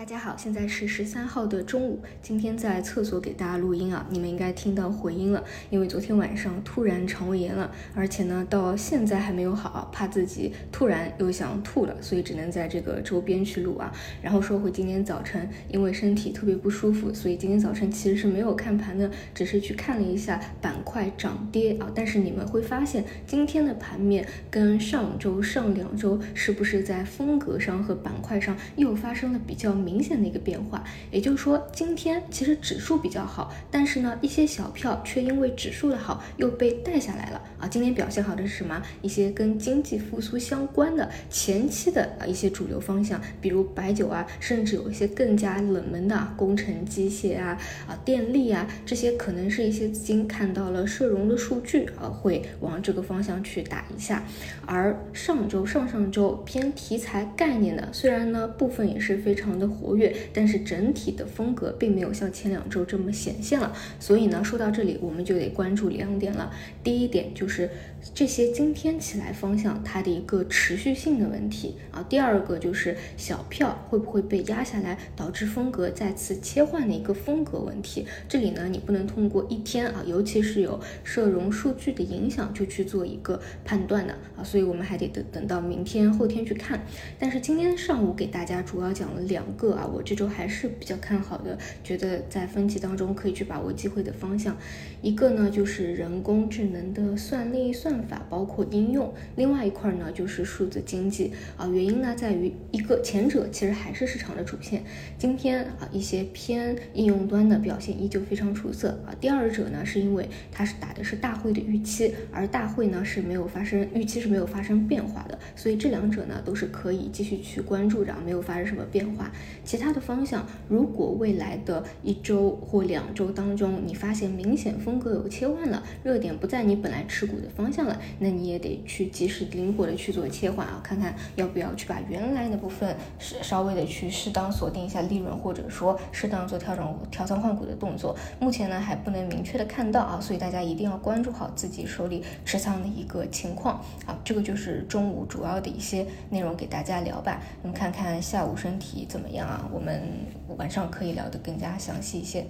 大家好，现在是十三号的中午。今天在厕所给大家录音啊，你们应该听到回音了，因为昨天晚上突然肠胃炎了，而且呢到现在还没有好，怕自己突然又想吐了，所以只能在这个周边去录啊。然后说回今天早晨，因为身体特别不舒服，所以今天早晨其实是没有看盘的，只是去看了一下板块涨跌啊。但是你们会发现，今天的盘面跟上周、上两周是不是在风格上和板块上又发生了比较明。明显的一个变化，也就是说，今天其实指数比较好，但是呢，一些小票却因为指数的好又被带下来了啊。今天表现好的是什么？一些跟经济复苏相关的前期的啊一些主流方向，比如白酒啊，甚至有一些更加冷门的啊工程机械啊、啊电力啊这些，可能是一些资金看到了社融的数据啊，会往这个方向去打一下。而上周、上上周偏题材概念的，虽然呢部分也是非常的。活跃，但是整体的风格并没有像前两周这么显现了。所以呢，说到这里，我们就得关注两点了。第一点就是这些今天起来方向它的一个持续性的问题啊。第二个就是小票会不会被压下来，导致风格再次切换的一个风格问题。这里呢，你不能通过一天啊，尤其是有社融数据的影响，就去做一个判断的啊。所以我们还得等等到明天后天去看。但是今天上午给大家主要讲了两个。啊，我这周还是比较看好的，觉得在分歧当中可以去把握机会的方向。一个呢就是人工智能的算力、算法，包括应用；另外一块呢就是数字经济啊。原因呢在于一个前者其实还是市场的主线，今天啊一些偏应用端的表现依旧非常出色啊。第二者呢是因为它是打的是大会的预期，而大会呢是没有发生预期是没有发生变化的，所以这两者呢都是可以继续去关注着，没有发生什么变化。其他的方向，如果未来的一周或两周当中，你发现明显风格有切换了，热点不在你本来持股的方向了，那你也得去及时灵活的去做切换啊，看看要不要去把原来的部分是稍微的去适当锁定一下利润，或者说适当做调整调仓换股的动作。目前呢还不能明确的看到啊，所以大家一定要关注好自己手里持仓的一个情况啊。这个就是中午主要的一些内容给大家聊吧，那么看看下午身体怎么样啊，我们晚上可以聊得更加详细一些。